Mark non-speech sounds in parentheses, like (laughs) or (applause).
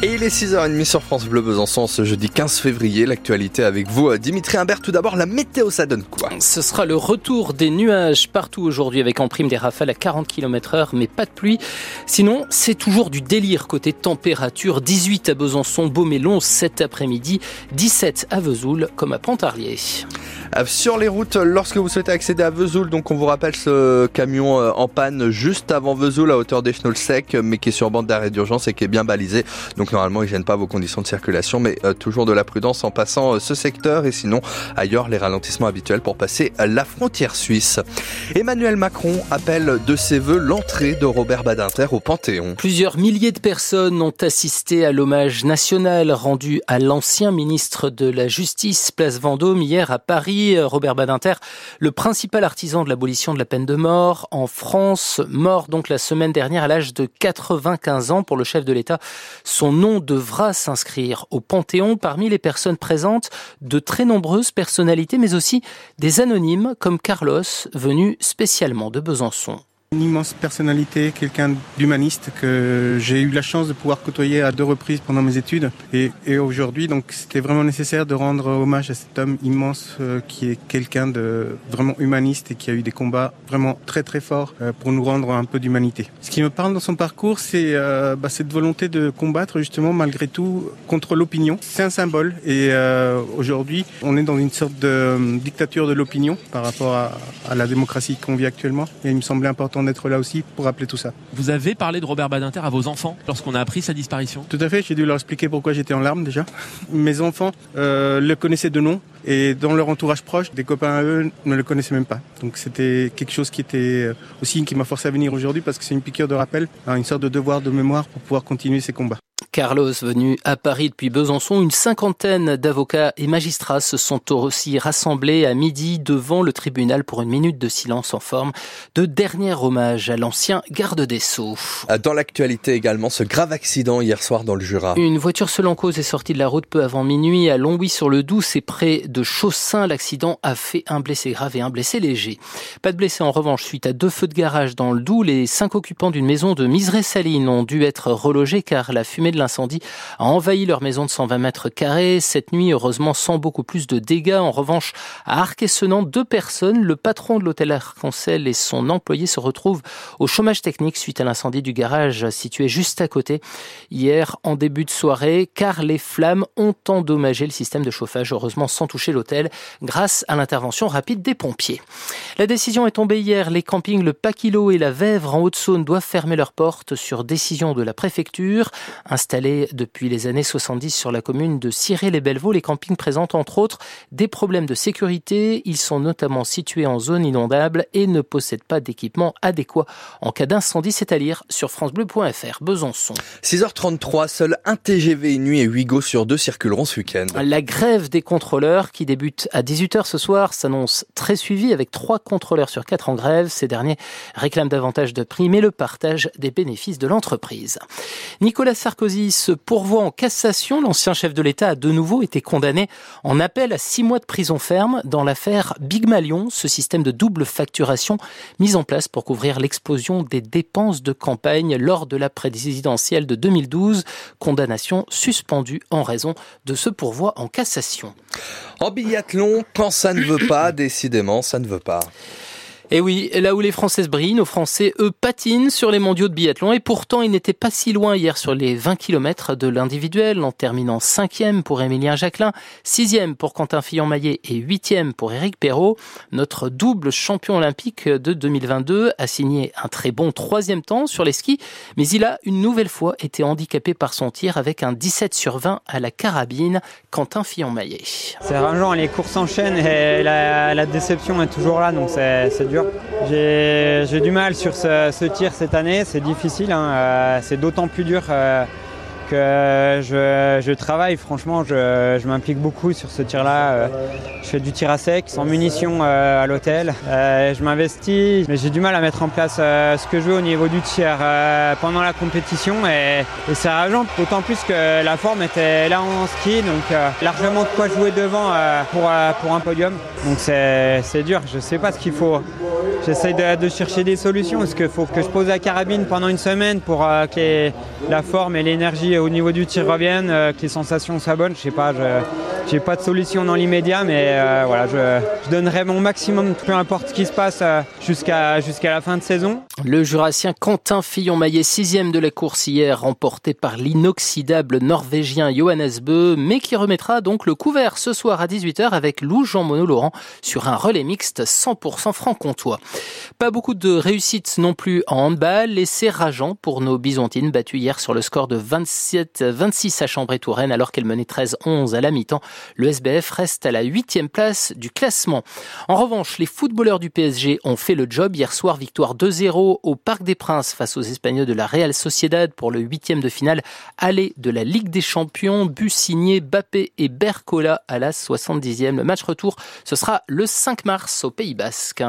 Et il est 6h30 sur France Bleu Besançon ce jeudi 15 février. L'actualité avec vous, Dimitri Imbert. Tout d'abord, la météo, ça donne quoi? Ce sera le retour des nuages partout aujourd'hui avec en prime des rafales à 40 km heure, mais pas de pluie. Sinon, c'est toujours du délire côté température. 18 à Besançon, Beaumélon cet après-midi, 17 à Vesoul comme à Pontarlier. Euh, sur les routes, lorsque vous souhaitez accéder à Vesoul, donc on vous rappelle ce camion euh, en panne juste avant Vesoul à hauteur des sec, mais qui est sur bande d'arrêt d'urgence et qui est bien balisé. Donc normalement, il gêne pas vos conditions de circulation, mais euh, toujours de la prudence en passant ce secteur et sinon ailleurs les ralentissements habituels pour passer la frontière suisse. Emmanuel Macron appelle de ses voeux l'entrée de Robert Badinter au Panthéon. Plusieurs milliers de personnes ont assisté à l'hommage national rendu à l'ancien ministre de la Justice, place Vendôme, hier à Paris. Robert Badinter, le principal artisan de l'abolition de la peine de mort en France, mort donc la semaine dernière à l'âge de 95 ans pour le chef de l'État. Son nom devra s'inscrire au Panthéon parmi les personnes présentes, de très nombreuses personnalités, mais aussi des anonymes comme Carlos, venu spécialement de Besançon. Une immense personnalité, quelqu'un d'humaniste que j'ai eu la chance de pouvoir côtoyer à deux reprises pendant mes études. Et, aujourd'hui, donc, c'était vraiment nécessaire de rendre hommage à cet homme immense euh, qui est quelqu'un de vraiment humaniste et qui a eu des combats vraiment très très forts euh, pour nous rendre un peu d'humanité. Ce qui me parle dans son parcours, c'est euh, bah, cette volonté de combattre justement malgré tout contre l'opinion. C'est un symbole et aujourd'hui, on est dans une sorte de dictature de l'opinion par rapport à, à la démocratie qu'on vit actuellement. Et il me semblait important d'être là aussi pour rappeler tout ça. Vous avez parlé de Robert Badinter à vos enfants lorsqu'on a appris sa disparition? Tout à fait, j'ai dû leur expliquer pourquoi j'étais en larmes déjà. (laughs) Mes enfants euh, le connaissaient de nom et dans leur entourage proche, des copains à eux ne le connaissaient même pas. Donc c'était quelque chose qui était euh, aussi qui m'a forcé à venir aujourd'hui parce que c'est une piqûre de rappel, hein, une sorte de devoir de mémoire pour pouvoir continuer ces combats. Carlos, venu à Paris depuis Besançon, une cinquantaine d'avocats et magistrats se sont aussi rassemblés à midi devant le tribunal pour une minute de silence en forme de dernier hommage à l'ancien garde des Sceaux. Dans l'actualité également, ce grave accident hier soir dans le Jura. Une voiture seule en cause est sortie de la route peu avant minuit à Longwy-sur-le-Doubs, c'est près de Chaussin. L'accident a fait un blessé grave et un blessé léger. Pas de blessé en revanche suite à deux feux de garage dans le Doubs. Les cinq occupants d'une maison de Miseré-Saline ont dû être relogés car la fumée de l'incendie a envahi leur maison de 120 mètres carrés. Cette nuit, heureusement, sans beaucoup plus de dégâts. En revanche, à Arc-et-Senans, deux personnes, le patron de l'hôtel Arc-en-Ciel et son employé se retrouvent au chômage technique suite à l'incendie du garage situé juste à côté hier en début de soirée car les flammes ont endommagé le système de chauffage, heureusement sans toucher l'hôtel grâce à l'intervention rapide des pompiers. La décision est tombée hier. Les campings Le Paquilo et la Vèvre en Haute-Saône doivent fermer leurs portes sur décision de la préfecture. Installés depuis les années 70 sur la commune de Ciré-les-Bellevaux, les campings présentent entre autres des problèmes de sécurité. Ils sont notamment situés en zone inondable et ne possèdent pas d'équipement adéquat en cas d'incendie. C'est à lire sur francebleu.fr. Besançon. 6h33, seul un TGV une nuit et 8 go sur deux circuleront ce week-end. La grève des contrôleurs qui débute à 18h ce soir s'annonce très suivie avec trois contrôleurs sur quatre en grève. Ces derniers réclament davantage de primes et le partage des bénéfices de l'entreprise. Nicolas Sarkozy se pourvoit en cassation. L'ancien chef de l'État a de nouveau été condamné en appel à six mois de prison ferme dans l'affaire Big Malion, ce système de double facturation mis en place pour couvrir l'explosion des dépenses de campagne lors de la présidentielle de 2012. Condamnation suspendue en raison de ce pourvoi en cassation. En biathlon, quand ça ne veut pas, (clears throat) décidément, ça ne veut pas. Et oui, là où les Françaises brillent, nos Français, eux, patinent sur les mondiaux de biathlon. Et pourtant, ils n'étaient pas si loin hier sur les 20 km de l'individuel, en terminant cinquième pour Émilien Jacquelin, sixième pour Quentin Fillon-Maillet et huitième pour Éric Perrault. Notre double champion olympique de 2022 a signé un très bon troisième temps sur les skis, mais il a une nouvelle fois été handicapé par son tir avec un 17 sur 20 à la carabine. Quentin Fillon-Maillet. C'est rageant, les courses s'enchaînent et la, la déception est toujours là, donc c'est dur. J'ai du mal sur ce, tir cette année, c'est difficile, hein. euh, c'est d'autant plus dur euh, que je, travaille, franchement, je, m'implique beaucoup sur ce tir-là. Euh, je fais du tir à sec, sans munitions à l'hôtel. je m'investis, mais j'ai du mal à mettre en place ce que je veux au niveau du tir pendant la compétition. Et, c'est rageant, d'autant plus que la forme était là en ski, donc largement de quoi jouer devant pour, pour un podium. Donc c'est dur, je ne sais pas ce qu'il faut j'essaye de, chercher des solutions. Est-ce qu'il faut que je pose la carabine pendant une semaine pour euh, que la forme et l'énergie au niveau du tir reviennent, euh, que les sensations soient bonnes? Je sais pas, n'ai pas de solution dans l'immédiat, mais euh, voilà, je, donnerai mon maximum, peu importe ce qui se passe, jusqu'à jusqu'à la fin de saison. Le jurassien Quentin Fillon-Maillet, sixième de la course hier, remporté par l'inoxydable norvégien Johannes Bö, mais qui remettra donc le couvert ce soir à 18h avec Lou Jean-Monod Laurent sur un relais mixte 100% franc-comtois. Pas beaucoup de réussite non plus en handball, c'est rageant pour nos bisontines battues hier sur le score de 27-26 à Chambray-Touraine alors qu'elle menait 13-11 à la mi-temps. Le SBF reste à la huitième place du classement. En revanche, les footballeurs du PSG ont fait le job hier soir, victoire 2-0 au Parc des Princes face aux Espagnols de la Real Sociedad pour le huitième de finale aller de la Ligue des Champions, but signé Bappé et Bercola à la 70e. Le match retour, ce sera le 5 mars au Pays Basque.